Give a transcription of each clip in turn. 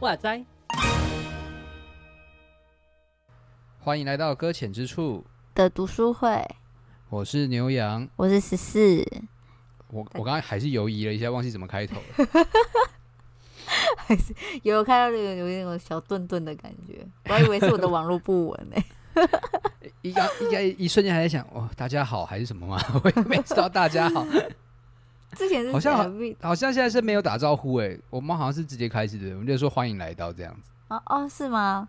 哇塞！欢迎来到搁浅之处的读书会。我是牛羊，我是十四。我我刚才还是犹豫了一下，忘记怎么开头了。还 是有看到那个有那种小顿顿的感觉，我还以为是我的网络不稳呢。一刚一刚一瞬间还在想，哦，大家好还是什么吗？我也没知道大家好。之前是好像好，好像现在是没有打招呼哎，我们好像是直接开始的，我们就说欢迎来到这样子。哦哦，是吗？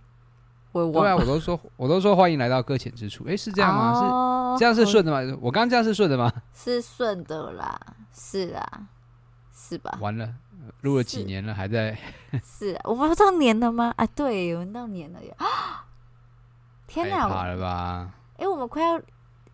我对啊，我都说我都说欢迎来到搁浅之处，哎，是这样吗？哦、是这样是顺的吗？我刚刚这样是顺的吗？是顺的啦，是啊，是吧？完了，录了几年了，还在？是啊，我们到年了吗？啊，对，我们到年了呀！天哪，怕了吧？哎，我们快要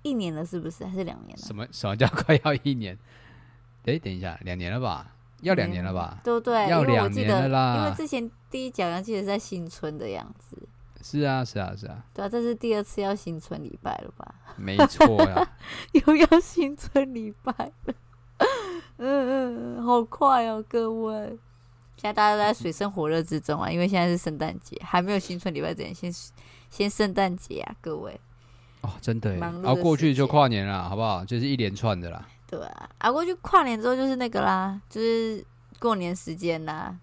一年了，是不是？还是两年了？什么什么叫快要一年？哎，等一下，两年了吧？要两年了吧？对不对？要两年了啦！因为之前第一讲，记得是在新春的样子。是啊，是啊，是啊。对啊，这是第二次要新春礼拜了吧？没错呀，又要新春礼拜了。嗯嗯，好快哦，各位！现在大家都在水深火热之中啊，因为现在是圣诞节，还没有新春礼拜之前，先先圣诞节啊，各位。哦，真的，然后过去就跨年了，好不好？就是一连串的啦。对啊，啊，过去跨年之后就是那个啦，就是过年时间啦。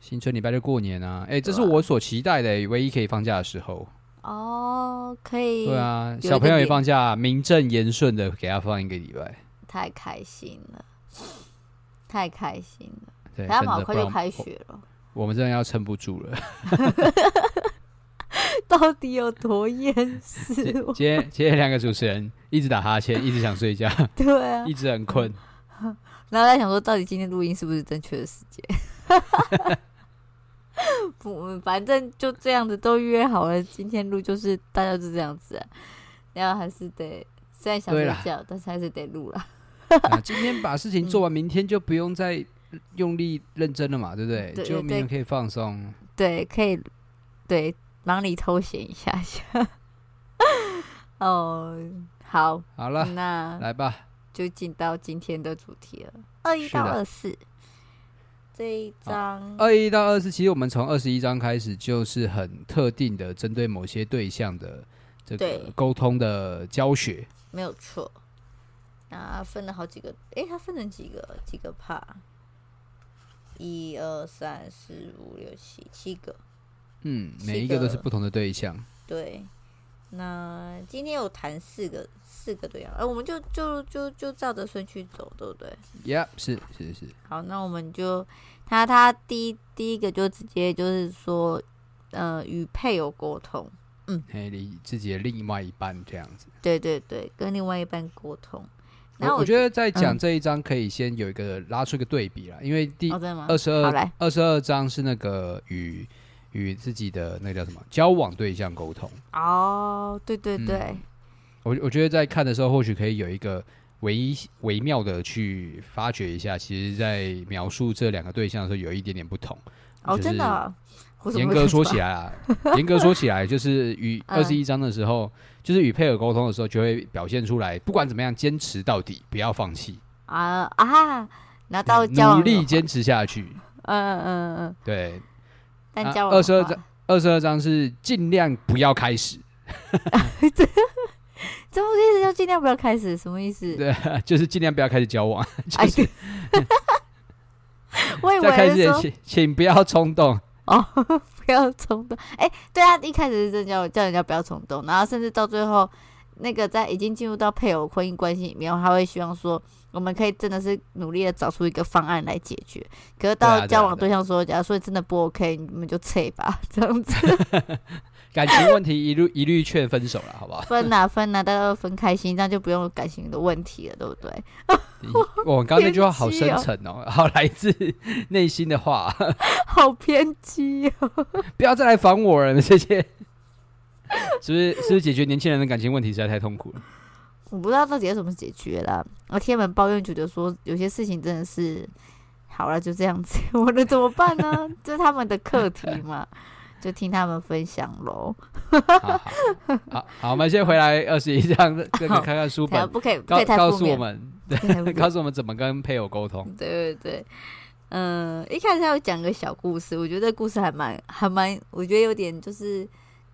新春礼拜就过年啊！哎、欸，这是我所期待的，唯一可以放假的时候。哦，可以。对啊，小朋友也放假，名正言顺的给他放一个礼拜。太开心了，太开心了。对，他们好快就开学了。我，们真的要撑不住了。到底有多厌世？今天今天两个主持人一直打哈欠，一直想睡觉，对啊，一直很困。然后在想说，到底今天录音是不是正确的时间？不，反正就这样子都约好了。今天录就是大家就这样子，啊，然后还是得虽然想睡觉，但是还是得录了。今天把事情做完，明天就不用再用力认真了嘛，对不对？对，就明天可以放松。对，可以，对。忙里偷闲一下下，哦，好，好了，那来吧，就进到今天的主题了。二一到二四这一章，二一到二四，其实我们从二十一章开始就是很特定的针对某些对象的这个沟通的教学，没有错。那分了好几个，哎，它分成几个几个 part？一二三四五六七七个。嗯，每一个都是不同的对象。对，那今天有谈四个四个对象，而我们就就就就照着顺序走，对不对？Yeah，是是是。好，那我们就他他第一第一个就直接就是说，呃，与配偶沟通，嗯，嘿，你自己的另外一半这样子。对对对，跟另外一半沟通。然后我，我觉得在讲这一章可以先有一个拉出一个对比啦，嗯、因为第二十二二十二章是那个与。与自己的那个叫什么交往对象沟通。哦，对对对，嗯、我我觉得在看的时候，或许可以有一个微微妙的去发掘一下，其实，在描述这两个对象的时候，有一点点不同哦，真的。严格说起来啊，严格说起来，就是与 二十一章的时候，嗯、就是与配偶沟通的时候，就会表现出来，不管怎么样，坚持到底，不要放弃啊啊，然后到努力坚持下去，嗯嗯嗯，对。二十二章，二十二章是尽量不要开始。这不是意思就尽量不要开始？什么意思？对，就是尽量不要开始交往。就是，我以为在开始前，请请不要冲动哦，不要冲动。哎、欸，对啊，一开始是真叫叫人家不要冲动，然后甚至到最后，那个在已经进入到配偶婚姻关系里面，他会希望说。我们可以真的是努力的找出一个方案来解决，可是到交往对象说，假如说真的不 OK，你们就撤吧，这样子。感情问题 一律一律劝分手了，好不好？分啊分啊，大家都分开心，这样就不用感情的问题了，对不对？我刚刚那句话好深沉哦，好来自内心的话，好偏激哦！不要再来烦我了，谢谢是不是是不是解决年轻人的感情问题实在太痛苦了？我不知道到底要怎么解决啦。我天门抱怨觉得说，有些事情真的是好了，就这样子，我能怎么办呢？这是他们的课题嘛，就听他们分享喽。好好，好，我们先回来二十一章，这个看看书本，不可以，告不可以告诉我们，对，告诉我们怎么跟配偶沟通。对对对，嗯，一开始他要讲个小故事，我觉得故事还蛮还蛮，我觉得有点就是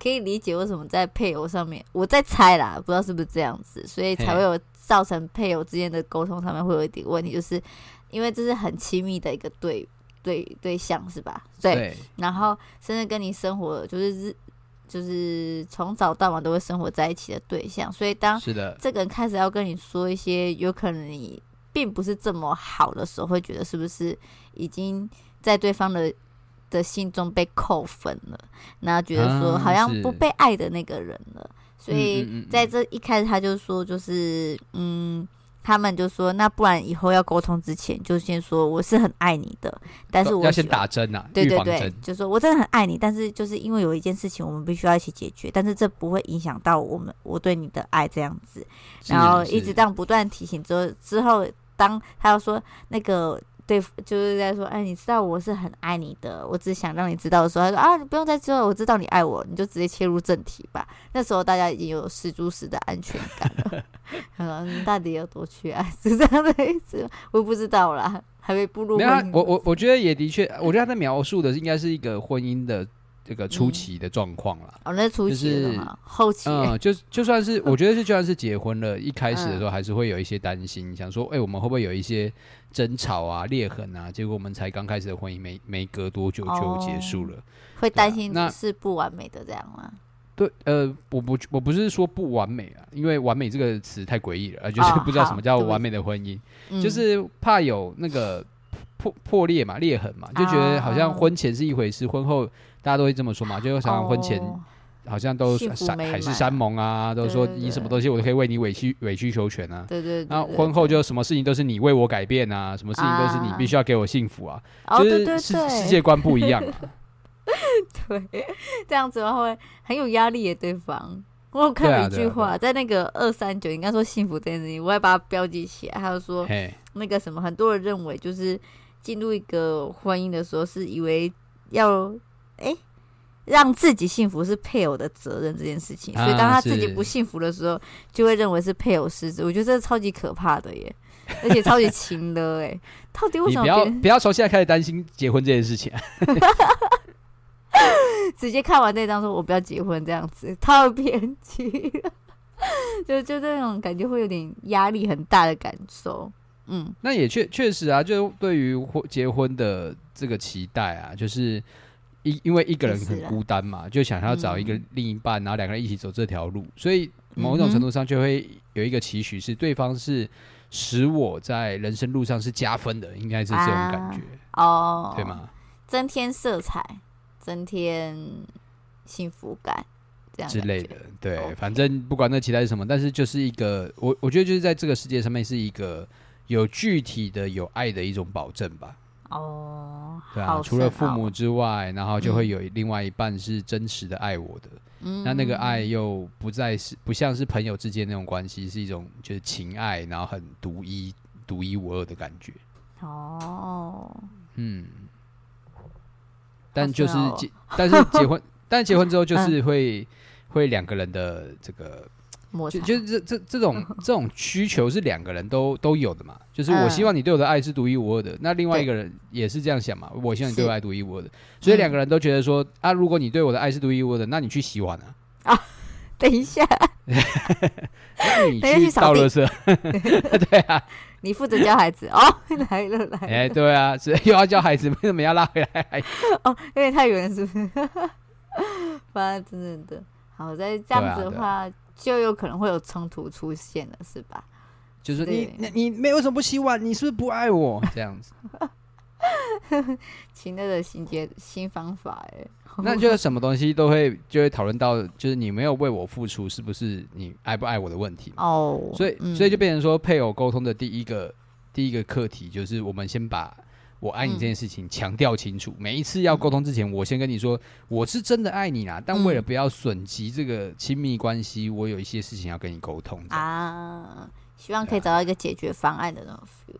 可以理解为什么在配偶上面，我在猜啦，不知道是不是这样子，所以才会有造成配偶之间的沟通上面会有一点问题，就是因为这是很亲密的一个对对对象，是吧？对，对，然后甚至跟你生活就是日。就是从早到晚都会生活在一起的对象，所以当这个人开始要跟你说一些有可能你并不是这么好的时候，会觉得是不是已经在对方的的心中被扣分了？然后觉得说好像不被爱的那个人了，所以在这一开始他就说，就是嗯。他们就说：“那不然以后要沟通之前，就先说我是很爱你的，但是我要先打针啊，对对对，就说我真的很爱你，但是就是因为有一件事情我们必须要一起解决，但是这不会影响到我们我对你的爱这样子，然后一直这样不断提醒之后，之后当他要说那个。”对，就是在说，哎，你知道我是很爱你的，我只想让你知道的时候，他说啊，你不用再说了，我知道你爱我，你就直接切入正题吧。那时候大家已经有十足十的安全感了。嗯，你到底有多缺爱？是这样的意思？我不知道啦，还没步入婚姻。我我我觉得也的确，我觉得他在描述的应该是一个婚姻的。这个初期的状况啦，哦，那初期的嘛，后期，嗯，就就算是我觉得是，就算是结婚了，一开始的时候还是会有一些担心，想说，哎，我们会不会有一些争吵啊、裂痕啊？结果我们才刚开始的婚姻，没没隔多久就结束了，会担心那是不完美的这样吗？对，呃，我不我不是说不完美啊，因为完美这个词太诡异了，就是不知道什么叫完美的婚姻，就是怕有那个破破裂嘛、裂痕嘛，就觉得好像婚前是一回事，婚后。大家都会这么说嘛，就常常婚前好像都山海誓山盟啊，都说你什么东西我都可以为你委曲委曲求全啊。对对。然后婚后就什么事情都是你为我改变啊，什么事情都是你必须要给我幸福啊，就是世世界观不一样啊。对，这样子的话会很有压力耶。对方，我有看了一句话，在那个二三九应该说幸福这件事情，我也把它标记起来。他就说那个什么，很多人认为就是进入一个婚姻的时候是以为要。哎，让自己幸福是配偶的责任这件事情，所以当他自己不幸福的时候，就会认为是配偶失职。我觉得这是超级可怕的耶，而且超级轻的哎。到底为什么？不要不要从现在开始担心结婚这件事情啊！直接看完那张说，我不要结婚这样子，太偏激了。就就这种感觉会有点压力很大的感受。嗯，那也确确实啊，就对于婚结婚的这个期待啊，就是。因因为一个人很孤单嘛，就想要找一个另一半，然后两个人一起走这条路，所以某种程度上就会有一个期许，是对方是使我在人生路上是加分的，应该是这种感觉哦，对吗？增添色彩，增添幸福感，这样之类的。对，反正不管那期待是什么，但是就是一个，我我觉得就是在这个世界上面是一个有具体的有爱的一种保证吧。哦，对啊，除了父母之外，然后就会有另外一半是真实的爱我的。嗯，那那个爱又不再是不像是朋友之间那种关系，是一种就是情爱，然后很独一、独一无二的感觉。哦，嗯，但就是结，但是结婚，但结婚之后就是会、嗯、会两个人的这个。就就是这这这种 这种需求是两个人都都有的嘛，就是我希望你对我的爱是独一无二的，嗯、那另外一个人也是这样想嘛，我希望你对我爱独一无二的，所以两个人都觉得说啊，如果你对我的爱是独一无二的，那你去洗碗啊啊，等一下，那你去扫垃圾，对啊，你负责教孩子哦，来了来了，哎，对啊，是又要教孩子，为什么要拉回来？哦，因为太远是不是？反正真的，好在这样子的话。就有可能会有冲突出现了，是吧？就是你，你，你没有什么不洗碗，你是不是不爱我？这样子，情乐的新节新方法，哎，那就是 什么东西都会就会讨论到，就是你没有为我付出，是不是你爱不爱我的问题？哦，所以，所以就变成说，配偶沟通的第一个第一个课题，就是我们先把。我爱你这件事情强调清楚，每一次要沟通之前，我先跟你说，我是真的爱你啦。但为了不要损及这个亲密关系，我有一些事情要跟你沟通啊。希望可以找到一个解决方案的那种 feel。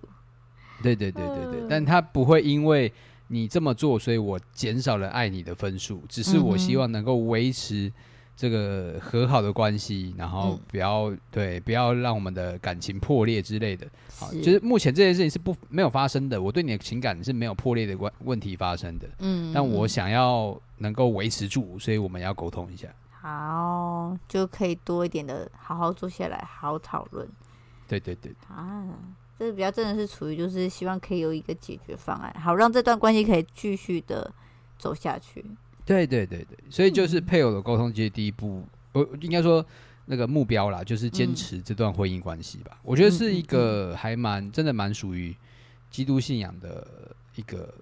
对对对对对，嗯、但他不会因为你这么做，所以我减少了爱你的分数，只是我希望能够维持这个和好的关系，然后不要、嗯、对，不要让我们的感情破裂之类的。好，就是目前这件事情是不没有发生的，我对你的情感是没有破裂的关问题发生的。嗯，但我想要能够维持住，所以我们要沟通一下。好，就可以多一点的好好坐下来，好好讨论。对对对，对啊，这比较真的是处于就是希望可以有一个解决方案，好让这段关系可以继续的走下去。对对对对，所以就是配偶的沟通，其实第一步，我、嗯、应该说那个目标啦，就是坚持这段婚姻关系吧。嗯、我觉得是一个还蛮真的蛮属于基督信仰的一个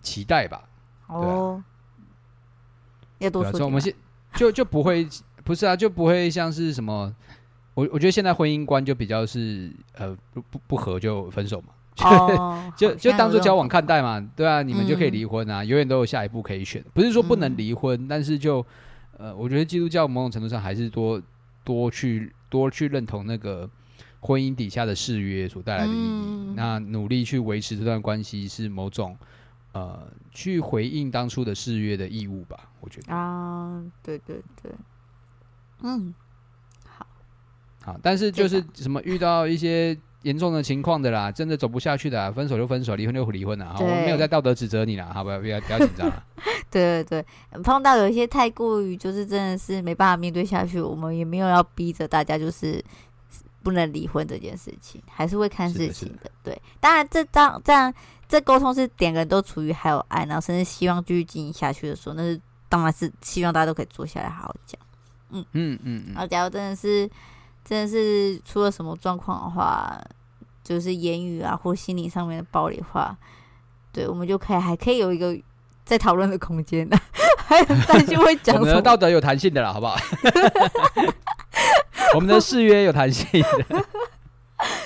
期待吧。哦，要多说点。我们现就就不会不是啊，就不会像是什么。我我觉得现在婚姻观就比较是呃不不不合就分手嘛，哦、就就当做交往看待嘛，对啊，你们就可以离婚啊，嗯、永远都有下一步可以选，不是说不能离婚，嗯、但是就呃，我觉得基督教某种程度上还是多多去多去认同那个婚姻底下的誓约所带来的意义，嗯、那努力去维持这段关系是某种呃去回应当初的誓约的义务吧，我觉得。啊，对对对，嗯。好，但是就是什么遇到一些严重的情况的啦，真的走不下去的啦，分手就分手，离婚就离婚了。好，我没有在道德指责你啦，好不要不要不要紧张。对对对，碰到有一些太过于就是真的是没办法面对下去，我们也没有要逼着大家就是不能离婚这件事情，还是会看事情的。的的对，当然这当这样这沟通是两个人都处于还有爱，然后甚至希望继续经营下去的时候，那是当然是希望大家都可以坐下来好好讲。嗯嗯嗯，然后假如真的是。真的是出了什么状况的话，就是言语啊或心理上面的暴力的话，对，我们就可以还可以有一个在讨论的空间的，还有担心会讲什么。我们的道德有弹性的啦，好不好？我们的誓约有弹性的。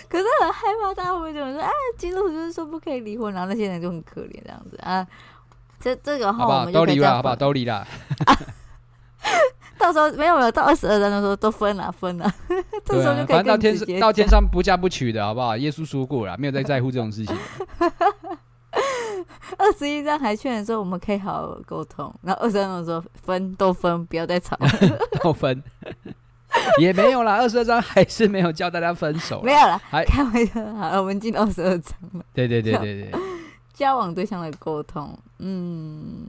可是很害怕，大家会不会这么说？哎，基督徒就是说不可以离婚，然后那些人就很可怜这样子啊。这这个话我们就可以这样，好不好？都离了，好不好？都离了。到时候没有没有到二十二章的时候都分了分了，这时候就可以、啊、反正到天上到天上不嫁不娶的好不好？耶稣说过了，没有再在乎这种事情。二十一章还劝人说我们可以好好沟通，然后二十二章说分都分，不要再吵了，都分也没有啦。二十二章还是没有叫大家分手，没有了，还开玩笑。好，我们进二十二章了。对对对对对，交往对象的沟通，嗯。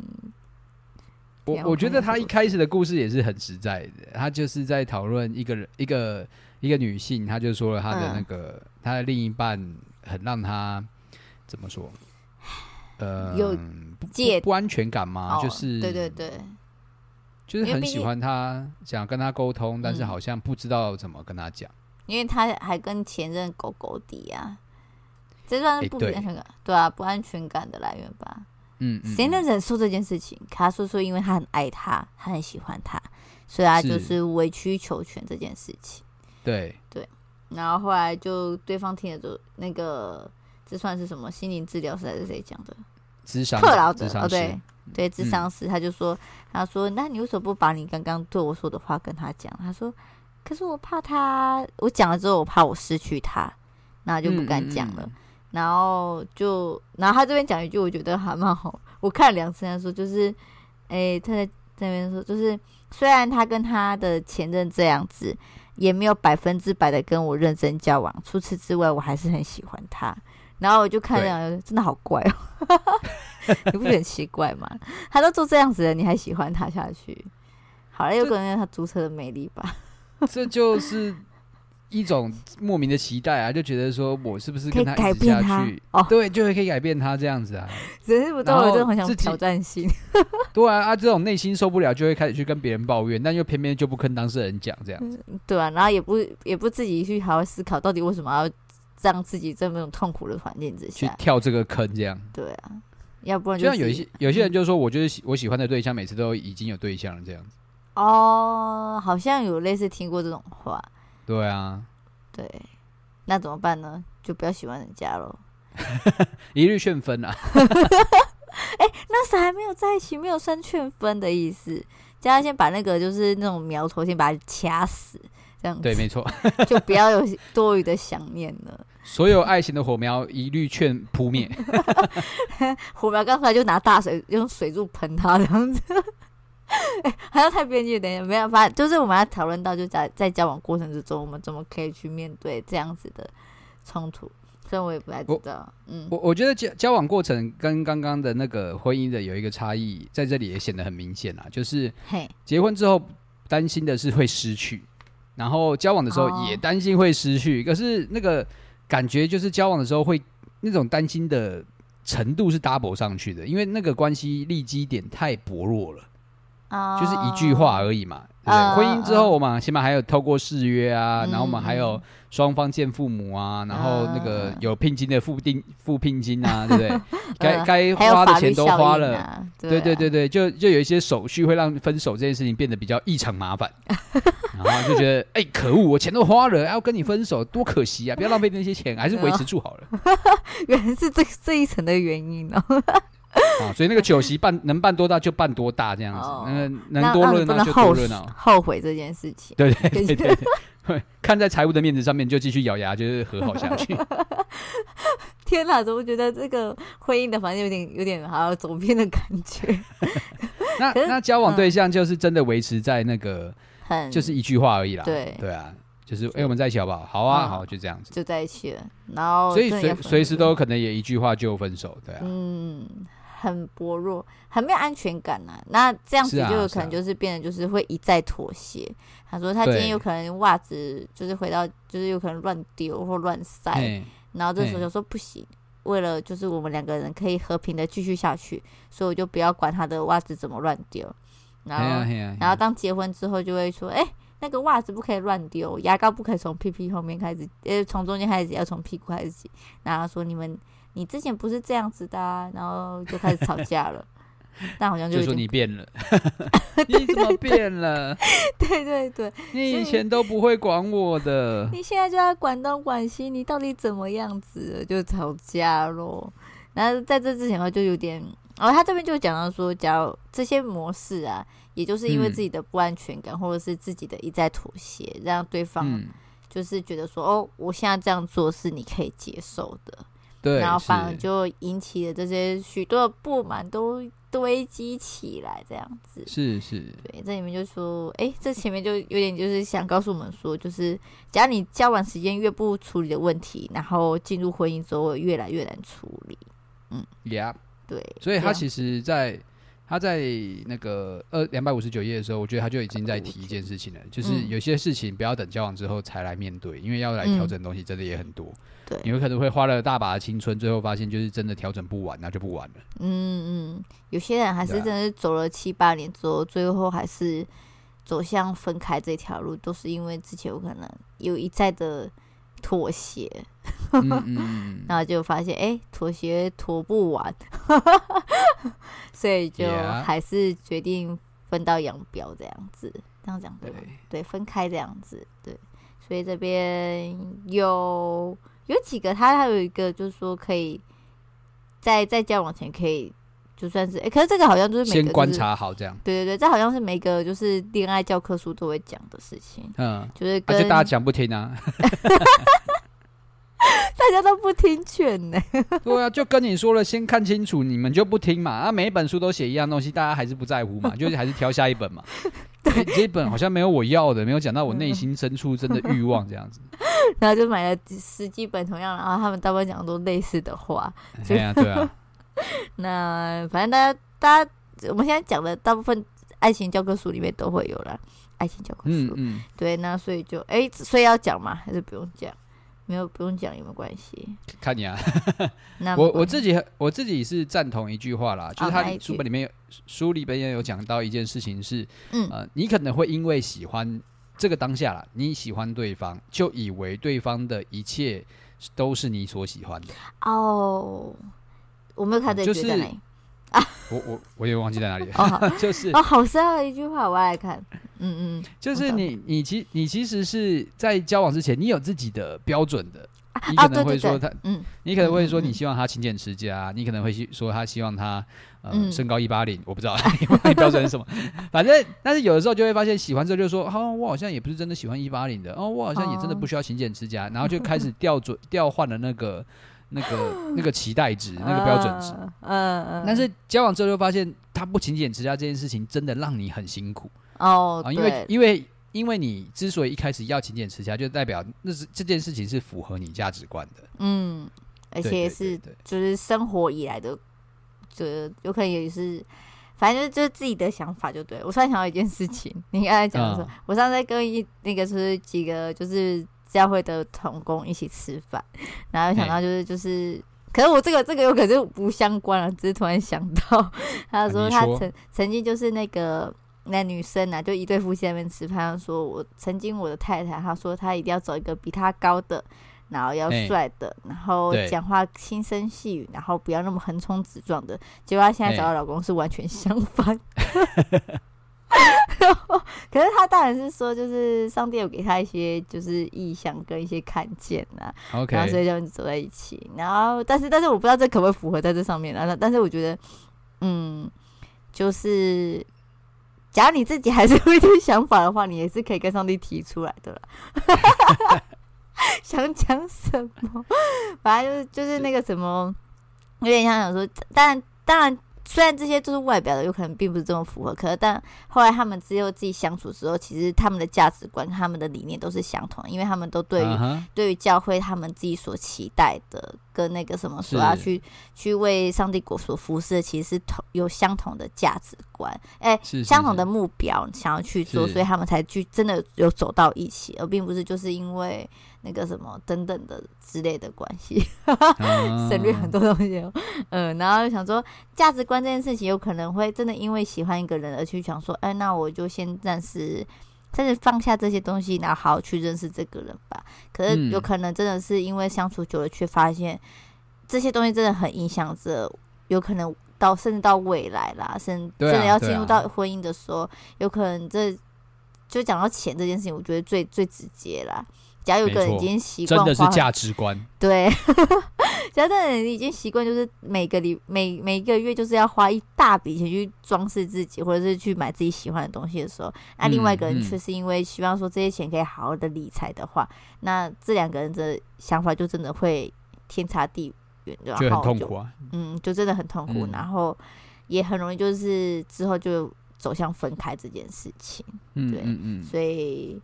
我我觉得他一开始的故事也是很实在的，他就是在讨论一个人，一个一个女性，她就说了她的那个他的另一半很让她怎么说？呃，有不不安全感吗？就是对对对，就是很喜欢他，想跟他沟通，但是好像不知道怎么跟他讲，因为他还跟前任狗狗底啊，这算是不安全感，对啊，不安全感的来源吧。嗯，谁能忍受这件事情？他说说，因为他很爱他，他很喜欢他，所以他就是委曲求全这件事情。对对，然后后来就对方听了就那个，这算是什么心灵治疗师还是谁讲的？智商克劳者哦，对对，智商师他就说，他说，那你为什么不把你刚刚对我说的话跟他讲？他说，可是我怕他，我讲了之后，我怕我失去他，那就不敢讲了。嗯嗯然后就，然后他这边讲一句，我觉得还蛮好。我看了两次，他说就是，诶，他在这边说，就是虽然他跟他的前任这样子，也没有百分之百的跟我认真交往。除此之外，我还是很喜欢他。然后我就看这样，真的好怪哦，你不觉得很奇怪吗？他都做这样子了，你还喜欢他下去？好了，有可能他租车的魅力吧。这就是。一种莫名的期待啊，就觉得说我是不是跟他一直下去？哦，对，就会可以改变他这样子啊。只是不都有这种很想挑战性？对啊，啊，这种内心受不了，就会开始去跟别人抱怨，但又偏偏就不跟当事人讲这样子。对啊，然后也不也不自己去好好思考，到底为什么要让自己这么种痛苦的环境之下去跳这个坑？这样对啊，要不然就像有一些有些人就说，我就是喜我喜欢的对象每次都已经有对象了这样子。哦，好像有类似听过这种话。对啊，对，那怎么办呢？就不要喜欢人家喽，一律劝分啊！哎、欸，那时还没有在一起，没有算劝分的意思。叫他先把那个就是那种苗头先把它掐死，这样子。对，没错，就不要有多余的想念了。所有爱情的火苗一律劝扑灭。火苗刚才就拿大水用水柱喷它这样子。哎、欸，好像太边界，等一下没办法，就是我们要讨论到，就在在交往过程之中，我们怎么可以去面对这样子的冲突？所以我也不太知道。嗯，我我觉得交交往过程跟刚刚的那个婚姻的有一个差异，在这里也显得很明显啊，就是结婚之后担心的是会失去，然后交往的时候也担心会失去，哦、可是那个感觉就是交往的时候会那种担心的程度是 double 上去的，因为那个关系立基点太薄弱了。就是一句话而已嘛，对不对？Uh, 婚姻之后，我们起码还有透过誓约啊，嗯、然后我们还有双方见父母啊，然后那个有聘金的付定付聘金啊，对不对？该该花的钱都花了，啊、对对对对，就就有一些手续会让分手这件事情变得比较异常麻烦，然后就觉得哎、欸，可恶，我钱都花了，要跟你分手，多可惜啊！不要浪费那些钱，还是维持住好了。原来是这这一层的原因哦。啊，所以那个酒席办能办多大就办多大这样子，哦、那个能多热闹就多热闹。后悔这件事情，对对对对对，看在财务的面子上面，就继续咬牙，就是和好下去。天哪，怎么觉得这个婚姻的反正有点有点好像走偏的感觉？那那交往对象就是真的维持在那个，很就是一句话而已啦。对对啊，就是哎、欸，我们在一起好不好？好啊，好，就这样子，就在一起了。然后所以随随时都有可能也一句话就分手，对啊，嗯。很薄弱，很没有安全感呐、啊。那这样子就有可能就是变得就是会一再妥协。啊啊、他说他今天有可能袜子就是回到就是有可能乱丢或乱塞，然后这时候就说不行，为了就是我们两个人可以和平的继续下去，所以我就不要管他的袜子怎么乱丢。然后、然后当结婚之后就会说，哎、欸，那个袜子不可以乱丢，牙膏不可以从屁屁后面开始，呃，从中间开始要从屁股开始挤。然后说你们。你之前不是这样子的、啊，然后就开始吵架了。但好像就，就说你变了，你怎么变了？对对对，你以前都不会管我的，你现在就要管东管西，你到底怎么样子？就吵架咯。然后在这之前的话，就有点，哦，他这边就讲到说，假如这些模式啊，也就是因为自己的不安全感，嗯、或者是自己的一再妥协，让对方就是觉得说，嗯、哦，我现在这样做是你可以接受的。对，然后反而就引起了这些许多的不满都堆积起来，这样子。是是，对，这里面就说，哎，这前面就有点就是想告诉我们说，就是只要你交往时间越不处理的问题，然后进入婚姻之后越来越难处理，嗯，Yeah，对，所以他其实，在。他在那个二两百五十九页的时候，我觉得他就已经在提一件事情了，就是有些事情不要等交往之后才来面对，因为要来调整的东西真的也很多。对，你有可能会花了大把的青春，最后发现就是真的调整不完，那就不完了。嗯嗯，有些人还是真的是走了七八年之后，最后还是走向分开这条路，都是因为之前有可能有一再的妥协。嗯嗯，然后就发现，哎、欸，妥协妥不完，所以就还是决定分道扬镳这样子，这样讲对吗？对，对，分开这样子，对。所以这边有有几个，他还有一个就是说，可以在在交往前可以就算是，哎、欸，可是这个好像就是，每个就是先观察好这样，对对对，这好像是每个就是恋爱教科书都会讲的事情，嗯，就是跟、啊、就大家讲不听啊。大家都不听劝呢。对啊，就跟你说了，先看清楚，你们就不听嘛。啊，每一本书都写一样东西，大家还是不在乎嘛，就是还是挑下一本嘛。对、欸，这一本好像没有我要的，没有讲到我内心深处真的欲望这样子。然后就买了十几本同样，然后他们大部分讲的都类似的话。对啊，对啊。那反正大家，大家我们现在讲的大部分爱情教科书里面都会有了爱情教科书。嗯嗯。对，那所以就哎、欸，所以要讲嘛，还是不用讲？没有，不用讲，也没有关系？看你啊，那我我自己我自己是赞同一句话啦，就是他书本里面有书里边也有讲到一件事情是，嗯呃，你可能会因为喜欢这个当下啦，你喜欢对方，就以为对方的一切都是你所喜欢的。哦，我没有看这句在哪里。啊，我我我也忘记在哪里了，就是哦，好深奥的一句话，我爱看，嗯嗯，就是你你其你其实是在交往之前，你有自己的标准的，你可能会说他，嗯，你可能会说你希望他勤俭持家，你可能会说他希望他呃身高一八零，我不知道 你标准是什么，反正但是有的时候就会发现喜欢之后就说，哦，我好像也不是真的喜欢一八零的，哦，我好像也真的不需要勤俭持家，然后就开始调准调换了那个那个那个期待值，那个标准值，嗯嗯，但是交往之后就发现他不勤俭持家这件事情真的让你很辛苦哦，因为因为。因为你之所以一开始要勤俭持家，就代表那是这件事情是符合你价值观的。嗯，而且是就是生活以来的，就有可能也是，反正就是就是自己的想法就对。我突然想到一件事情，你刚才讲的时候，嗯、我上次跟一那个是几个就是教会的同工一起吃饭，然后想到就是就是，可是我这个这个有可能是不相关了，只是突然想到，他说他曾曾经就是那个。那女生呢、啊，就一对夫妻在那边吃饭，说：“我曾经我的太太，她说她一定要找一个比她高的，然后要帅的，然后讲话轻声细语，然后不要那么横冲直撞的。结果她现在找的老公是完全相反。然后，可是他当然是说，就是上帝有给他一些就是意向跟一些看见呐，Okay. 然后所以就走在一起。然后，但是但是我不知道这可不可以符合在这上面啊？但是我觉得，嗯，就是。”假如你自己还是有一点想法的话，你也是可以跟上帝提出来的啦。想讲什么？反正就是就是那个什么，有点像想说，当然当然。虽然这些都是外表的，有可能并不是这么符合，可是但后来他们只有自己相处之后，其实他们的价值观、他们的理念都是相同的，因为他们都对于、uh huh. 对于教会他们自己所期待的，跟那个什么说要去去为上帝国所服侍的，其实是同有相同的价值观，哎、欸，是是是相同的目标想要去做，所以他们才去真的有走到一起，而并不是就是因为。那个什么等等的之类的关系，省略很多东西。嗯，然后想说价值观这件事情，有可能会真的因为喜欢一个人而去想说，哎，那我就先暂时暂时放下这些东西，然后好好去认识这个人吧。可是有可能真的是因为相处久了，却发现这些东西真的很影响着，有可能到甚至到未来啦，甚至真的要进入到婚姻的时候，有可能这就讲到钱这件事情，我觉得最最直接啦。假如有个人已经习惯，真的是价值观。对，假如这人已经习惯，就是每个礼每每一个月就是要花一大笔钱去装饰自己，或者是去买自己喜欢的东西的时候，那另外一个人却是因为希望说这些钱可以好好的理财的话，嗯嗯、那这两个人的想法就真的会天差地远，然后就很痛苦啊。嗯，就真的很痛苦，嗯、然后也很容易就是之后就走向分开这件事情。嗯，对，嗯嗯，所以。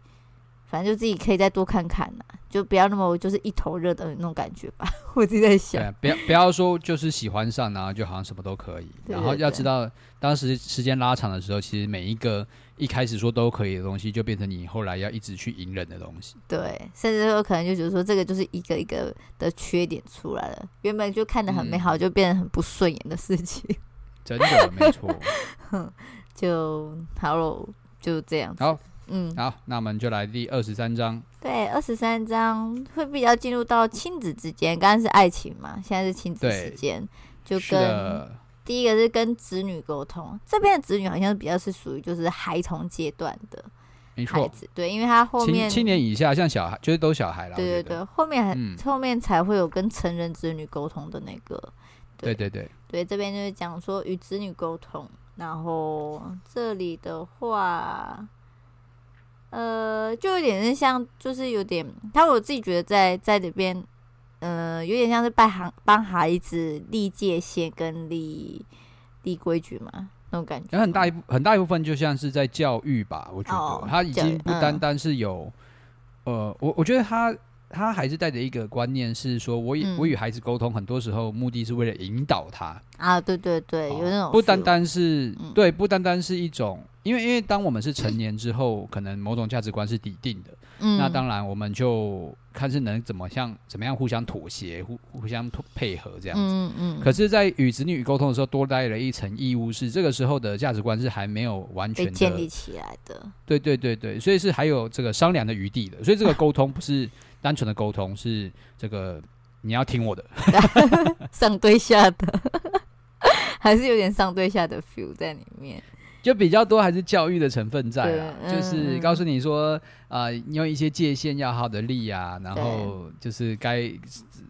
反正就自己可以再多看看呐，就不要那么就是一头热的那种感觉吧。我自己在想，不要不要说就是喜欢上，然后就好像什么都可以。对对对，然后要知道，当时时间拉长的时候，其实每一个一开始说都可以的东西，就变成你后来要一直去隐忍的东西。对，甚至有可能就觉得说这个就是一个一个的缺点出来了，原本就看得很美好，嗯、就变得很不顺眼的事情。真的没错，就好了，就这样子。好。嗯，好，那我们就来第二十三章。对，二十三章会比较进入到亲子之间，刚刚是爱情嘛，现在是亲子之间，就跟第一个是跟子女沟通。这边的子女好像是比较是属于就是孩童阶段的孩子，没错，对，因为他后面七年以下像小孩，就是都小孩了。对对对，后面还、嗯、后面才会有跟成人子女沟通的那个。对对对对，这边就是讲说与子女沟通，然后这里的话。呃，就有点像，就是有点，他我自己觉得在在这边，呃，有点像是拜孩帮孩子立界限跟立立规矩嘛，那种感觉。有很大一部很大一部分，就像是在教育吧，我觉得、哦、他已经不单单是有，嗯、呃，我我觉得他。他还是带着一个观念，是说我我与孩子沟通，很多时候目的是为了引导他。啊，对对对，有那种不单单是、嗯、对，不单单是一种，因为因为当我们是成年之后，嗯、可能某种价值观是底定的，嗯，那当然我们就看是能怎么像怎么样互相妥协，互互相配合这样子，嗯嗯。可是，在与子女沟通的时候，多带了一层义务，是这个时候的价值观是还没有完全建立起来的，对对对对，所以是还有这个商量的余地的，所以这个沟通不是。单纯的沟通是这个，你要听我的，上对下的，还是有点上对下的 feel 在里面。就比较多还是教育的成分在啊，嗯、就是告诉你说，啊、呃，你有一些界限要好的立啊，然后就是该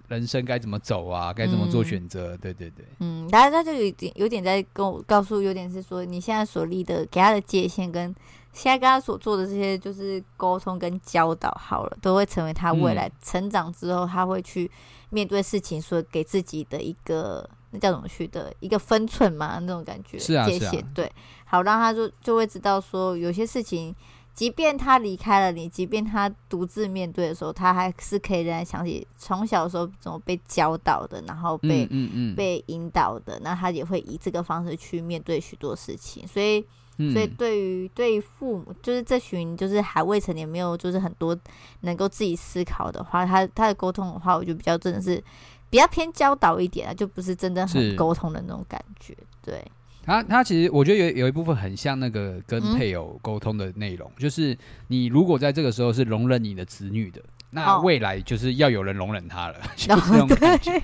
人生该怎么走啊，该怎么做选择，嗯、对对对。嗯，大家他就有点有点在跟我告诉，有点是说你现在所立的给他的界限，跟现在跟他所做的这些就是沟通跟教导好了，都会成为他未来成长之后他会去面对事情所给自己的一个那。叫怎么去的一个分寸嘛，那种感觉是啊，界限对，好让他就就会知道说，有些事情，即便他离开了你，即便他独自面对的时候，他还是可以让人想起从小的时候怎么被教导的，然后被嗯嗯被引导的，那他也会以这个方式去面对许多事情。所以，所以对于对于父母，就是这群就是还未成年，没有就是很多能够自己思考的话，他他的沟通的话，我就比较真的是。比较偏教导一点啊，就不是真的很沟通的那种感觉。对，他他其实我觉得有有一部分很像那个跟配偶沟通的内容，嗯，就是你如果在这个时候是容忍你的子女的，那未来就是要有人容忍他了，哦，就是这种感觉。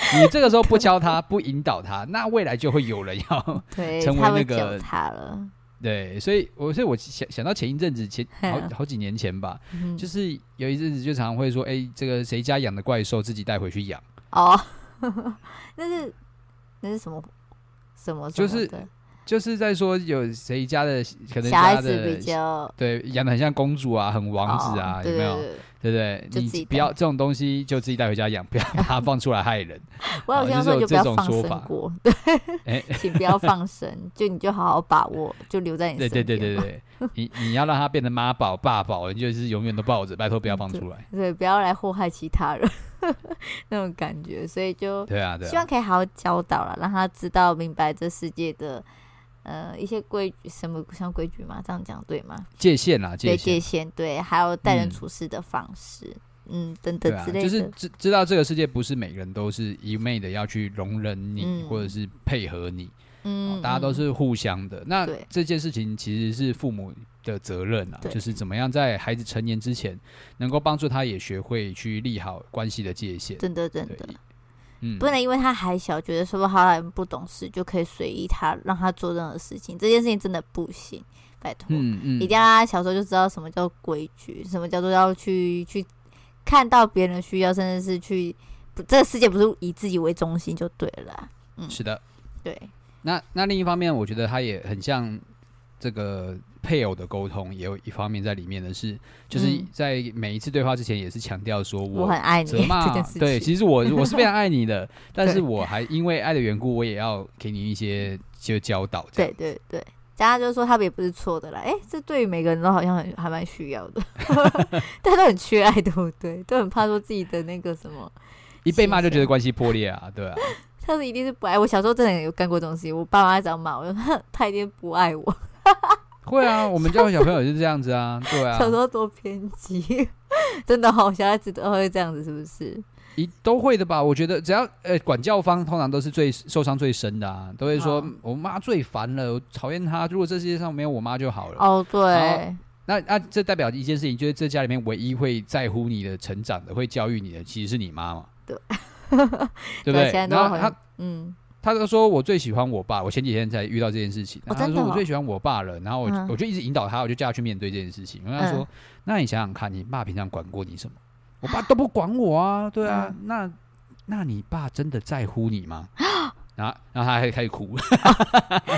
你这个时候不教他，不引导他，那未来就会有人要 成为那个他了。对，所以我所以我想想到前一阵子前好好几年前吧，嗯，就是有一阵子就常常会说，哎，这个谁家养的怪兽自己带回去养。哦，那是那是什么什么？就是就是在说有谁家的可能小孩子比较对养的很像公主啊，很王子啊，有没有？对不对？你不要这种东西就自己带回家养，不要把它放出来害人。我有听说就不要放生过，对，请不要放生，就你就好好把握，就留在你身边。对对对对对，你你要让它变成妈宝爸宝，你就是永远都抱着，拜托不要放出来。对，不要来祸害其他人。那种感觉，所以就对啊，对啊，希望可以好好教导了，让他知道明白这世界的呃一些规矩，什么像规矩嘛，这样讲对吗？界限啦，界限，界限，对，还有待人处事的方式，嗯，嗯，等等之类的，就是知知道这个世界不是每个人都是一昧的要去容忍你，嗯、或者是配合你，嗯、哦，大家都是互相的。那这件事情其实是父母。的责任啊，就是怎么样在孩子成年之前，能够帮助他也学会去立好关系的界限。真的，真的，嗯，不能因为他还小，觉得说他还不懂事，就可以随意他让他做任何事情。这件事情真的不行，拜托，嗯嗯，一定要让他小时候就知道什么叫规矩，什么叫做要去去看到别人的需要，甚至是去不这个世界不是以自己为中心就对了。嗯，是的，对。那那另一方面，我觉得他也很像这个。配偶的沟通也有一方面在里面的是，就是在每一次对话之前也是强调说我很爱你，责骂 对，其实我我是非常爱你的，但是我还因为爱的缘故，我也要给你一些就教导。对对对，加上就是说他们也不是错的啦，哎，这对于每个人都好像很还蛮需要的，大家都很缺爱，对不对？都很怕说自己的那个什么，一被骂就觉得关系破裂啊，对啊。他是一定是不爱我，小时候真的有干过这种事情，我爸妈只要骂我，哼，他一定不爱我。会啊，我们教小朋友也是这样子啊，对啊。小时候多偏激，真的好，小孩子都会这样子，是不是？一都会的吧？我觉得只要呃，管教方通常都是最受伤最深的啊，都会说、哦、我妈最烦了，我讨厌她。如果这世界上没有我妈就好了。哦，对。那那这代表一件事情，就是这家里面唯一会在乎你的成长的，会教育你的，其实是你妈妈。对，对不对？然后他嗯。他都说我最喜欢我爸，我前几天才遇到这件事情。他说我最喜欢我爸了，然后我我就一直引导他，我就叫他去面对这件事情。我跟他说：“那你想想看，你爸平常管过你什么？我爸都不管我啊，对啊，那那你爸真的在乎你吗？”然后然后他还开始哭，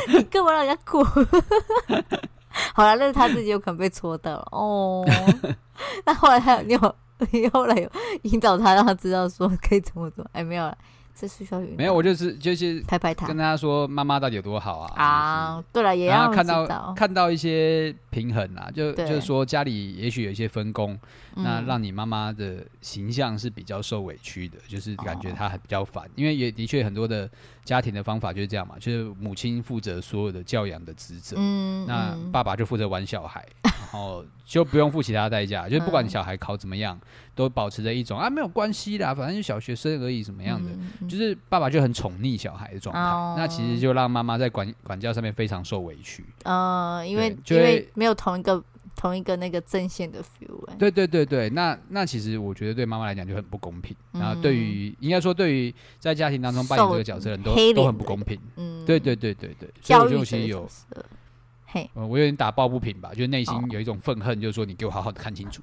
你干嘛让人家哭？好了，那是他自己有可能被戳到了哦。那后来他有你有你后来有引导他，让他知道说可以怎么做？哎，没有了。这是需要没有，我就是就是拍拍他，跟他说妈妈到底有多好啊！啊，就是、对了，也要看到看到一些平衡啊，就就是说家里也许有一些分工，那让你妈妈的形象是比较受委屈的，就是感觉她还比较烦，哦、因为也的确很多的家庭的方法就是这样嘛，就是母亲负责所有的教养的职责，嗯，那爸爸就负责玩小孩，然后就不用付其他代价，就是不管你小孩考怎么样。都保持着一种啊，没有关系啦，反正就小学生而已，怎么样的，嗯嗯、就是爸爸就很宠溺小孩的状态，哦、那其实就让妈妈在管管教上面非常受委屈。呃，因为因为没有同一个同一个那个阵线的 feel、欸。对对对对，那那其实我觉得对妈妈来讲就很不公平，嗯、然后对于应该说对于在家庭当中扮演这个角色的人都都很不公平。嗯，对对对对对，所以我就其实有嘿，我有点打抱不平吧，就是内心有一种愤恨，就是说你给我好好的看清楚。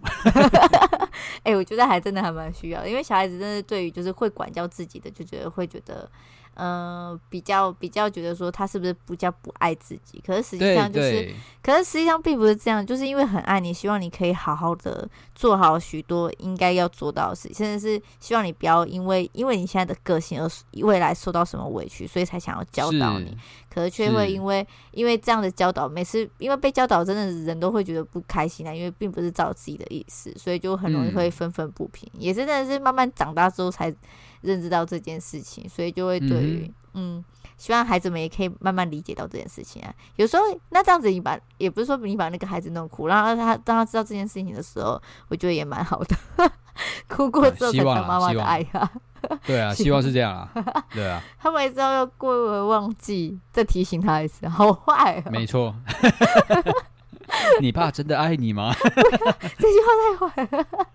哎，我觉得还真的还蛮需要，因为小孩子真的对于就是会管教自己的，就觉得会觉得。嗯、呃，比较比较觉得说他是不是比较不爱自己？可是实际上就是，可是实际上并不是这样，就是因为很爱你，希望你可以好好的做好许多应该要做到的事情，甚至是希望你不要因为因为你现在的个性而未来受到什么委屈，所以才想要教导你。可是却会因为因为这样的教导，每次因为被教导，真的人都会觉得不开心啊，因为并不是照自己的意思，所以就很容易会愤愤不平。嗯、也是真的是慢慢长大之后才。认知到这件事情，所以就会对于嗯，嗯，希望孩子们也可以慢慢理解到这件事情啊。有时候那这样子，你把也不是说你把那个孩子弄哭，然后他当他知道这件事情的时候，我觉得也蛮好的。哭过之后才妈妈的爱啊。对啊，希望是这样啊。对啊。他每次要过而忘记，再提醒他一次，好坏、喔。没错。你爸真的爱你吗？这句话太坏了。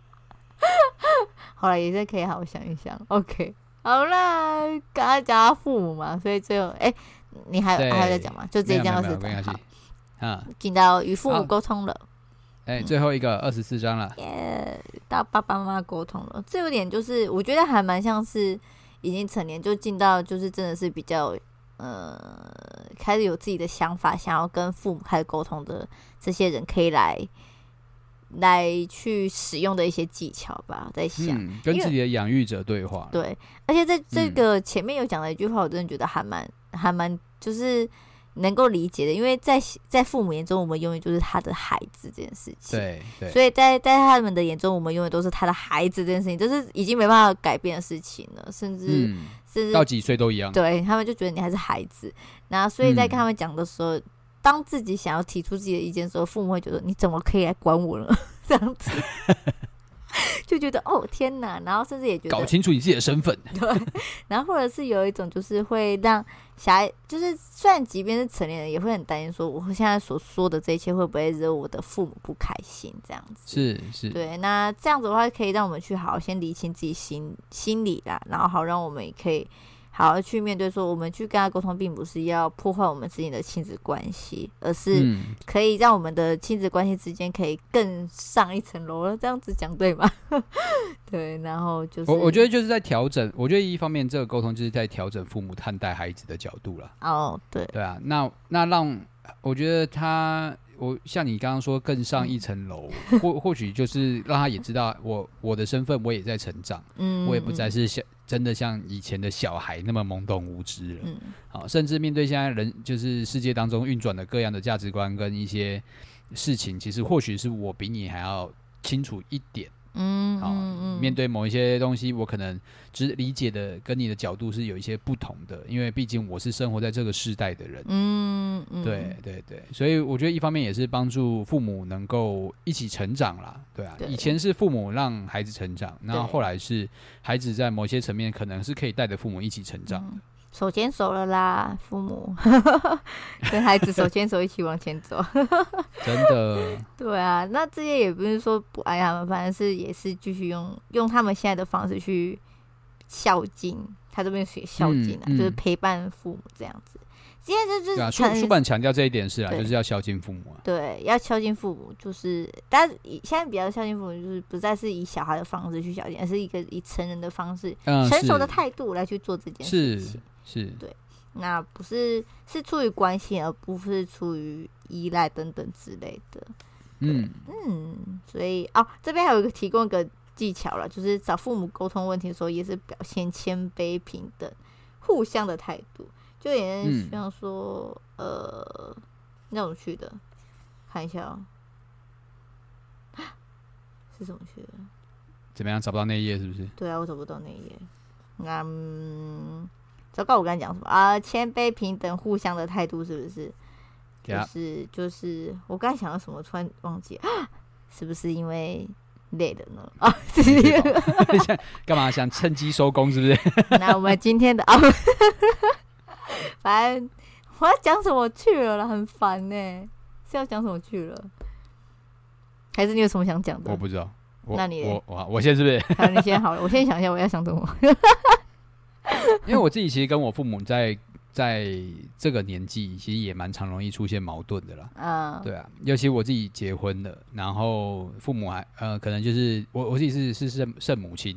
好了，也是可以好好想一想。OK，好啦，刚刚讲到父母嘛，所以最后，哎、欸，你还有还有在讲吗？就直接讲二十章好。啊，进到与父母沟通了。哎、欸，最后一个二十四章了。耶、yeah，到爸爸妈妈沟通了。这有点就是，我觉得还蛮像是已经成年，就进到就是真的是比较呃，开始有自己的想法，想要跟父母开始沟通的这些人，可以来。来去使用的一些技巧吧，在想、嗯、跟自己的养育者对话。对，而且在这个前面有讲了一句话，我真的觉得还蛮还蛮就是能够理解的，因为在在父母眼中，我们永远就是他的孩子这件事情。对对，所以在在他们的眼中，我们永远都是他的孩子这件事情，就是已经没办法改变的事情了，甚至、嗯、甚至到几岁都一样。对，他们就觉得你还是孩子，那所以在跟他们讲的时候。嗯当自己想要提出自己的意见的时候，父母会觉得你怎么可以来管我呢？这样子 就觉得哦天哪，然后甚至也觉得搞清楚你自己的身份。对，然后或者是有一种就是会让小孩，就是虽然即便是成年人，也会很担心说，我现在所说的这一切会不会惹我的父母不开心？这样子是是，对。那这样子的话，可以让我们去好好先理清自己心心理啦，然后好让我们也可以。好好去面对，说我们去跟他沟通，并不是要破坏我们之间的亲子关系，而是可以让我们的亲子关系之间可以更上一层楼了。这样子讲对吗？对，然后就是我我觉得就是在调整。我觉得一方面这个沟通就是在调整父母看待孩子的角度了。哦，对，对啊，那那让我觉得他，我像你刚刚说更上一层楼，嗯、或或许就是让他也知道我我的身份，我也在成长，嗯，我也不再是小。真的像以前的小孩那么懵懂无知了，嗯，好，甚至面对现在人就是世界当中运转的各样的价值观跟一些事情，其实或许是我比你还要清楚一点。嗯，好，面对某一些东西，我可能只理解的跟你的角度是有一些不同的，因为毕竟我是生活在这个世代的人。嗯，嗯。对对对，所以我觉得一方面也是帮助父母能够一起成长啦，对啊，对。以前是父母让孩子成长，那后后来是孩子在某些层面可能是可以带着父母一起成长。的。手牵手了啦，父母 跟孩子手牵手一起往前走，真的。对啊，那这些也不是说不爱他们，反正是也是继续用用他们现在的方式去孝敬。他这边写孝敬啊，嗯嗯、就是陪伴父母这样子。今天就是书书本强调这一点是啊，就是要孝敬父母啊。对，要孝敬父母，就是但是现在比较孝敬父母，就是不再是以小孩的方式去孝敬，而是一个以成人的方式、嗯、成熟的态度来去做这件事情。是对，那不是是出于关心，而不是出于依赖等等之类的。嗯嗯，所以哦，这边还有一个提供一个技巧了，就是找父母沟通问题的时候，也是表现谦卑、平等、互相的态度，就也像说、嗯、呃，那种去的，看一下哦，是怎么去的？怎么样找不到那一页？是不是？对啊，我找不到那一页。嗯。糟糕，我刚才讲什么啊？谦卑、平等、互相的态度，是不是.就是就是，我刚才想到什么，突然忘记了，是不是因为累了呢？啊，干嘛想趁机收工？是不是？那我们今天的啊，反正我要讲什么去了啦，很烦呢。是要讲什么去了？还是你有什么想讲的？我不知道。那你我我我先是不是？好，你先好了，我先想一下，我要想什么。因为我自己其实跟我父母在在这个年纪，其实也蛮常容易出现矛盾的啦。嗯，对啊，尤其我自己结婚了，然后父母还呃，可能就是我我自己是是圣圣母亲，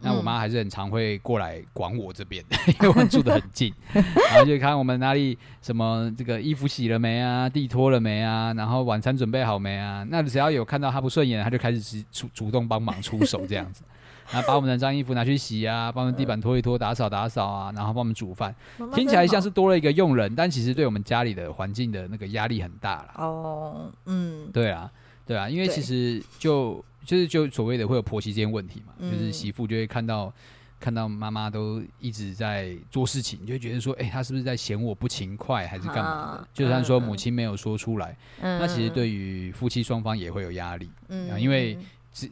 那我妈还是很常会过来管我这边，嗯、因为我们住得很近，然后就看我们哪里什么这个衣服洗了没啊，地拖了没啊，然后晚餐准备好没啊，那只要有看到她不顺眼，她就开始主主动帮忙出手这样子。然后把我们的脏衣服拿去洗啊，帮我们地板拖一拖，打扫打扫啊，然后帮我们煮饭。妈妈听起来像是多了一个佣人，但其实对我们家里的环境的那个压力很大了。哦，嗯，对啊，对啊，因为其实就就是就所谓的会有婆媳间问题嘛，嗯、就是媳妇就会看到看到妈妈都一直在做事情，你就会觉得说，哎，她是不是在嫌我不勤快，还是干嘛的？啊、就算说母亲没有说出来，嗯、那其实对于夫妻双方也会有压力。嗯、啊，因为。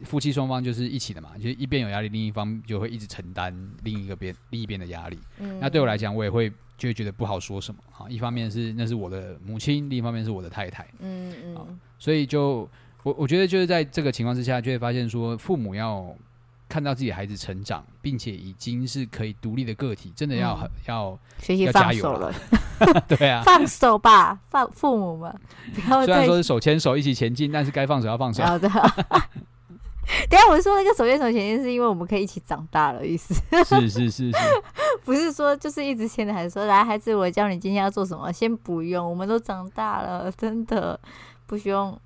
夫妻双方就是一起的嘛，就是一边有压力，另一方就会一直承担另一个边另一边的压力。嗯，那对我来讲，我也会就会觉得不好说什么。啊，一方面是那是我的母亲，另一方面是我的太太。嗯嗯。好，所以就我我觉得就是在这个情况之下，就会发现说，父母要看到自己孩子成长，并且已经是可以独立的个体，真的要要学习放手了。对啊，放手吧，放父母们。虽然说是手牵手一起前进，但是该放手要放手。好的。等下我说那个手牵手前进，是因为我们可以一起长大了意思。是是是是，不是说就是一直牵着孩子说，来孩子，我教你今天要做什么，先不用，我们都长大了，真的不需要。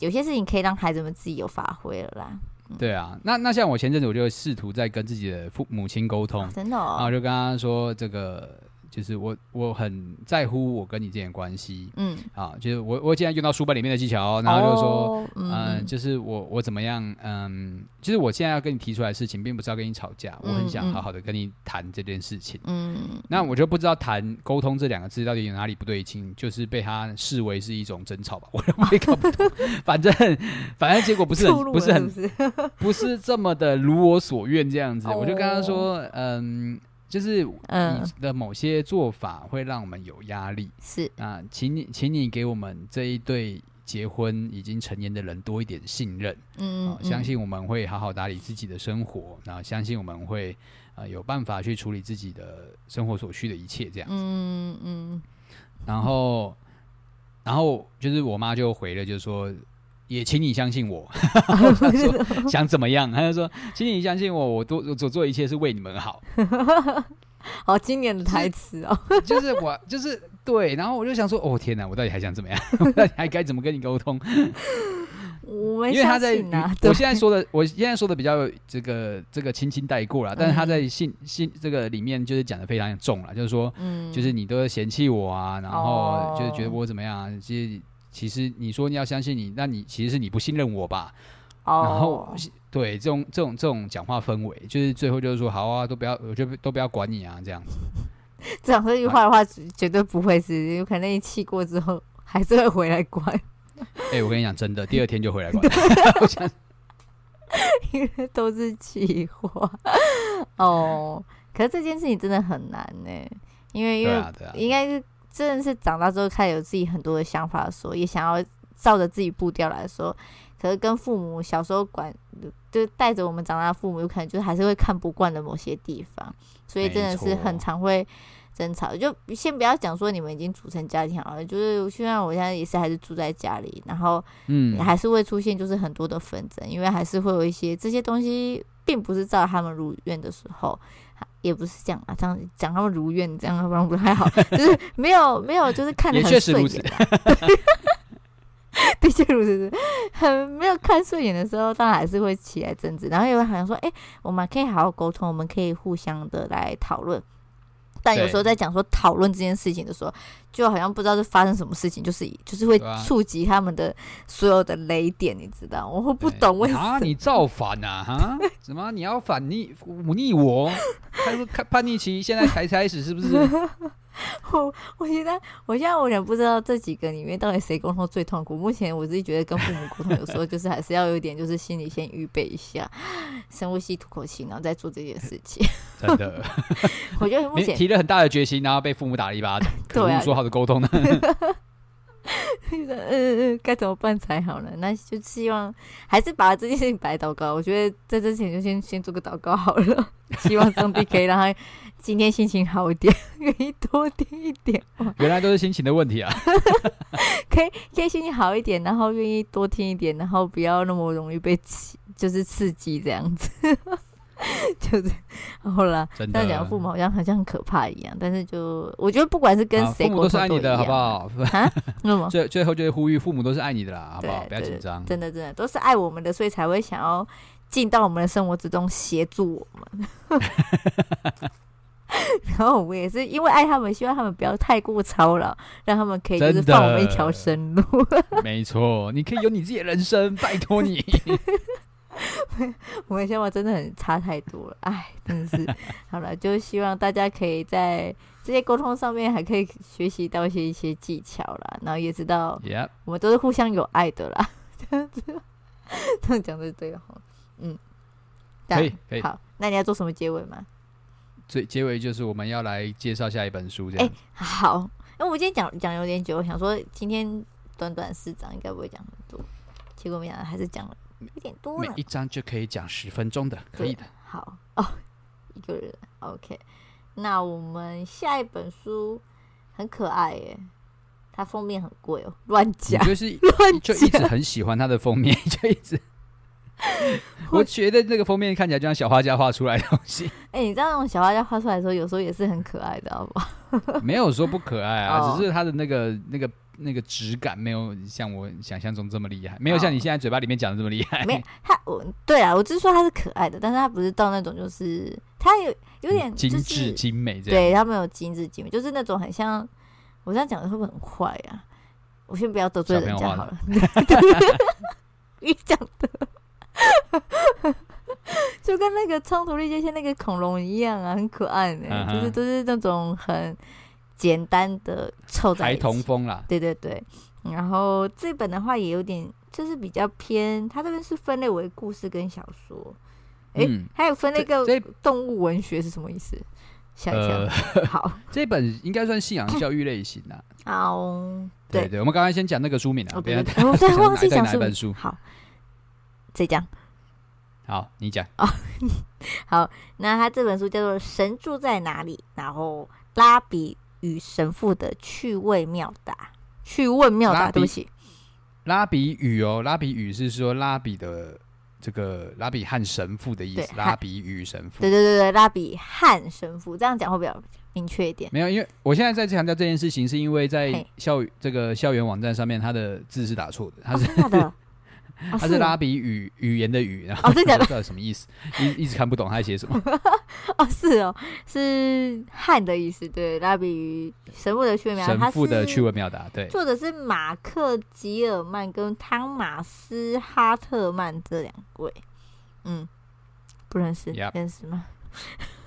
有些事情可以让孩子们自己有发挥了啦。嗯、对啊，那那像我前阵子我就试图在跟自己的父母亲沟通，真的，哦，然后就跟他说这个。就是我我很在乎我跟你之间的关系，嗯，啊，就是我我既然用到书本里面的技巧，然后就是说，哦、嗯、呃，就是我我怎么样，嗯，就是我现在要跟你提出来的事情，并不是要跟你吵架，嗯、我很想好好的跟你谈这件事情，嗯，那我就不知道谈沟通这两个字到底有哪里不对劲，就是被他视为是一种争吵吧，我 我也搞不懂，反正反正结果不是很不是很不是？这么的如我所愿这样子，哦、我就跟他说，嗯。就是你的某些做法会让我们有压力，是。啊，请你，请你给我们这一对结婚已经成年的人多一点信任，嗯，嗯，相信我们会好好打理自己的生活，然后相信我们会呃有办法去处理自己的生活所需的一切，这样子，嗯嗯，然后，然后就是我妈就回了，就是说。也请你相信我，他说想怎么样？他就说，请你相信我，我都我所做一切是为你们好。好经典的台词哦，就是我就是对，然后我就想说，哦天哪，我到底还想怎么样？我到底还该怎么跟你沟通？我没因为他在，我现在说的，我现在说的比较这个这个轻轻带过了，但是他在信信这个里面就是讲的非常重了，就是说，嗯，就是你都嫌弃我啊，然后就是觉得我怎么样，其实。其实你说你要相信你，那你其实是你不信任我吧？Oh. 然后对这种这种这种讲话氛围，就是最后就是说好啊，都不要，我就都不要管你啊，这样子。讲这句话的话，绝对不会是，有可能一气过之后还是会回来管。哎、欸，我跟你讲，真的，第二天就回来管。因为都是气话哦。可是这件事情真的很难呢，因为因为应该是。真的是长大之后开始有自己很多的想法的时候，也想要照着自己步调来说，可是跟父母小时候管，就带着我们长大的父母，有可能就还是会看不惯的某些地方，所以真的是很常会争吵。就先不要讲说你们已经组成家庭好了，就是虽然我现在也是还是住在家里，然后嗯，还是会出现就是很多的纷争，因为还是会有一些这些东西并不是照他们如愿的时候。也不是这样啊，这样讲他们如愿，这样不然不太好。就是没有没有，就是看得很顺眼。的确如此，很没有看顺眼的时候，当然还是会起来争执。然后有人好像说，哎、欸，我们可以好好沟通，我们可以互相的来讨论。但有时候在讲说讨论这件事情的时候，就好像不知道是发生什么事情，就是就是会触及他们的所有的雷点，你知道？我会不懂为什么啊？你造反啊？哈？怎么你要反逆忤逆我？他说叛逆期现在才开始，是不是？我我现在我现在我也不知道这几个里面到底谁沟通最痛苦。目前我自己觉得跟父母沟通有时候就是还是要有一点，就是心里先预备一下，深呼吸吐口气，然后再做这件事情。真的，我觉得目前提了很大的决心，然后被父母打了一巴掌。对啊，说好的沟通呢？嗯嗯嗯，该怎么办才好呢？那就希望还是把这件事情摆祷告。我觉得在这之前就先先做个祷告好了，希望上帝可以让他今天心情好一点，愿意多听一点。原来都是心情的问题啊！可以可以心情好一点，然后愿意多听一点，然后不要那么容易被刺，就是刺激这样子。就是好了，这样讲父母好像好像很可怕一样，但是就我觉得不管是跟谁，父母都是爱你的，好不好？啊，那么最最后就是呼吁父母都是爱你的啦，好不好？不要紧张，真的真的都是爱我们的，所以才会想要进到我们的生活之中协助我们。然后我们也是因为爱他们，希望他们不要太过操劳，让他们可以就是放我们一条生路。没错，你可以有你自己的人生，拜托你。我们想法真的很差太多了，哎，真的是。好了，就希望大家可以在这些沟通上面还可以学习到一些一些技巧啦，然后也知道，我们都是互相有爱的啦，这样子，这样讲的对哈，嗯，可以可以，好，那你要做什么结尾吗？最结尾就是我们要来介绍下一本书，这样，哎，好，因为我们今天讲讲有点久，我想说今天短短四章应该不会讲很多，结果没想到还是讲了。有点多，每一章就可以讲十分钟的，可以的。好哦，一个人 OK。那我们下一本书很可爱耶，它封面很贵哦，乱讲。就是 乱，就一直很喜欢它的封面，就一直。我觉得那个封面看起来就像小画家画出来的东西。哎、欸，你知道那种小画家画出来的时候，有时候也是很可爱的，好不好？没有说不可爱啊，哦、只是他的那个那个。那个质感没有像我想象中这么厉害，没有像你现在嘴巴里面讲的这么厉害。没，他我对啊，我只是说他是可爱的，但是他不是到那种就是他有有点、就是、精致精美这样。对，他没有精致精美，就是那种很像我这样讲的会不会很坏啊？我先不要得罪人家好了。你讲的就跟那个《冲突力界限》那个恐龙一样啊，很可爱呢、欸，uh huh. 就是都是那种很。简单的凑在一起，孩童风啦，对对对。然后这本的话也有点，就是比较偏，它这边是分类为故事跟小说。哎、嗯，还有分那个动物文学是什么意思？想一想。呃、好，这本应该算信仰教育类型的。哦，对对，对，我们刚才先讲那个书名啊，不要太忘记讲哪本书。好，再讲。好，你讲。哦，好，那他这本书叫做《神住在哪里》，然后拉比。与神父的趣味妙答，趣问妙答，对不起，拉比语哦，拉比语是说拉比的这个拉比和神父的意思，拉比与神父，对对对对，拉比和神父这样讲会比较明确一点。没有，因为我现在在强调这件事情，是因为在校这个校园网站上面，他的字是打错的，他是的。他是拉比语语言的语，然后不知道什么意思，一 一直看不懂他在写什么。哦，是哦，是汉的意思。对，拉比神父的趣味神父的趣味表达，对，作者是马克吉尔曼跟汤马斯哈特曼这两位。嗯，不认识，Yep. 认识吗？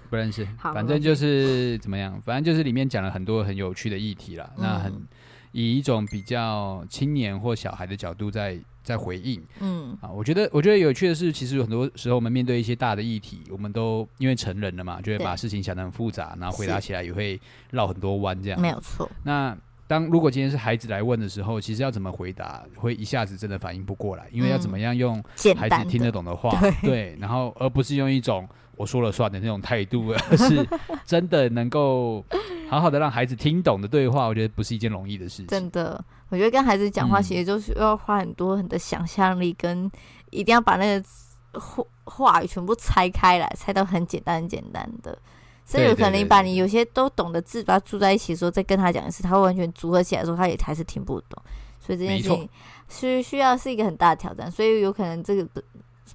不认识。好，反正就是怎么样，反正就是里面讲了很多很有趣的议题啦。嗯、那很以一种比较青年或小孩的角度在。在回应，嗯。啊，我觉得我觉得有趣的是，其实有很多时候我们面对一些大的议题，我们都因为成人了嘛，就会把事情想得很复杂，然后回答起来也会绕很多弯，这样。没有错。那当如果今天是孩子来问的时候，其实要怎么回答，会一下子真的反应不过来，因为要怎么样用孩子听得懂的话，对，对，然后而不是用一种我说了算的那种态度，而 是真的能够好好的让孩子听懂的对话，我觉得不是一件容易的事情，真的。我觉得跟孩子讲话，其实就是要花很多很多想象力，跟一定要把那个话话语全部拆开来，拆到很简单很简单的。所以有可能你把你有些都懂的字，把它住在一起的时候，再跟他讲一次，他会完全组合起来的时候，他也还是听不懂。所以这件事情需需要是一个很大的挑战。所以有可能这个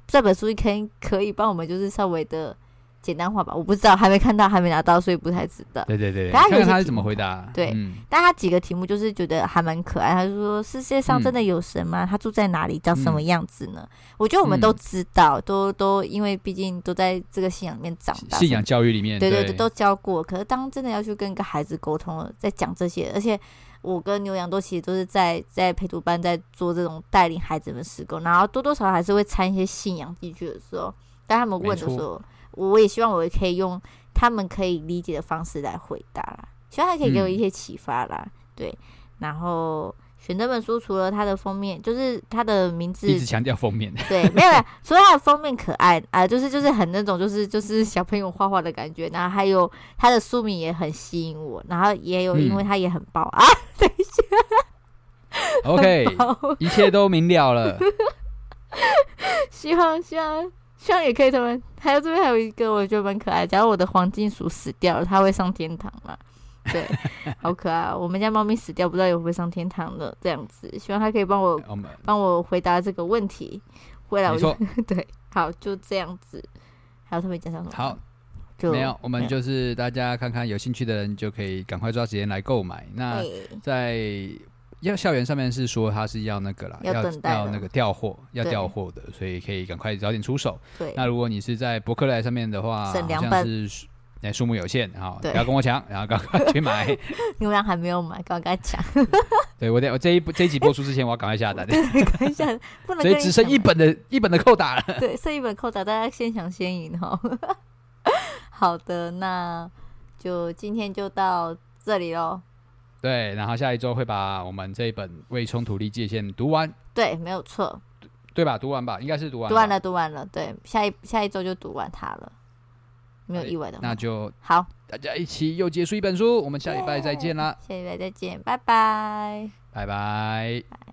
这本书可以可以帮我们，就是稍微的。简单化吧，我不知道，还没看到，还没拿到，所以不太知道。对对对，看看他是怎么回答。对，嗯、但他几个题目就是觉得还蛮可爱。他就说：“世界上真的有神吗？嗯、他住在哪里？长什么样子呢？”嗯、我觉得我们都知道，都都因为毕竟都在这个信仰里面长大，信仰教育里面，对对对，都教过。可是当真的要去跟一个孩子沟通了，在讲这些，而且我跟牛羊都其实都是在在陪读班在做这种带领孩子们施工，然后多多少少还是会掺一些信仰进去的时候，当他们问的时候。我也希望我也可以用他们可以理解的方式来回答啦，希望他可以给我一些启发啦。嗯、对，然后选这本书除了它的封面，就是它的名字一直强调封面，对，没有了。除了它的封面可爱啊、呃，就是就是很那种就是就是小朋友画画的感觉，然后还有它的书名也很吸引我，然后也有因为它也很爆、嗯、啊。等一下，OK，一切都明了了。希望希望希望也可以他们，还有这边还有一个我觉得蛮可爱，假如我的黄金鼠死掉了，它会上天堂吗？对，好可爱！我们家猫咪死掉，不知道有没有上天堂的。这样子，希望它可以帮我帮我回答这个问题。回来我就 对，好，就这样子。还有特别介绍什么？好，就没有。我们就是大家看看，有兴趣的人就可以赶快抓时间来购买。那在要校园上面是说他是要那个啦，要要那个调货，要调货的，所以可以赶快早点出手。对。那如果你是在博客来上面的话，好像是。那数目有限，好，不要跟我抢，然后赶快去买。牛羊还没有买，赶快抢。对我得，我这一这一集播出之前，我要赶快下单。赶快下单，不能。所以只剩一本的一本的扣打了。对，剩一本扣打，大家先抢先赢哈。好的，那就今天就到这里喽。对，然后下一周会把我们这一本《未冲突力界限》读完。对，没有错。对吧？读完吧，应该是读完。读完了，读完了。对，下一下一周就读完它了。没有意外的话，那就好，大家一起又结束一本书，我们下礼拜再见啦！下礼拜再见，拜拜，拜拜。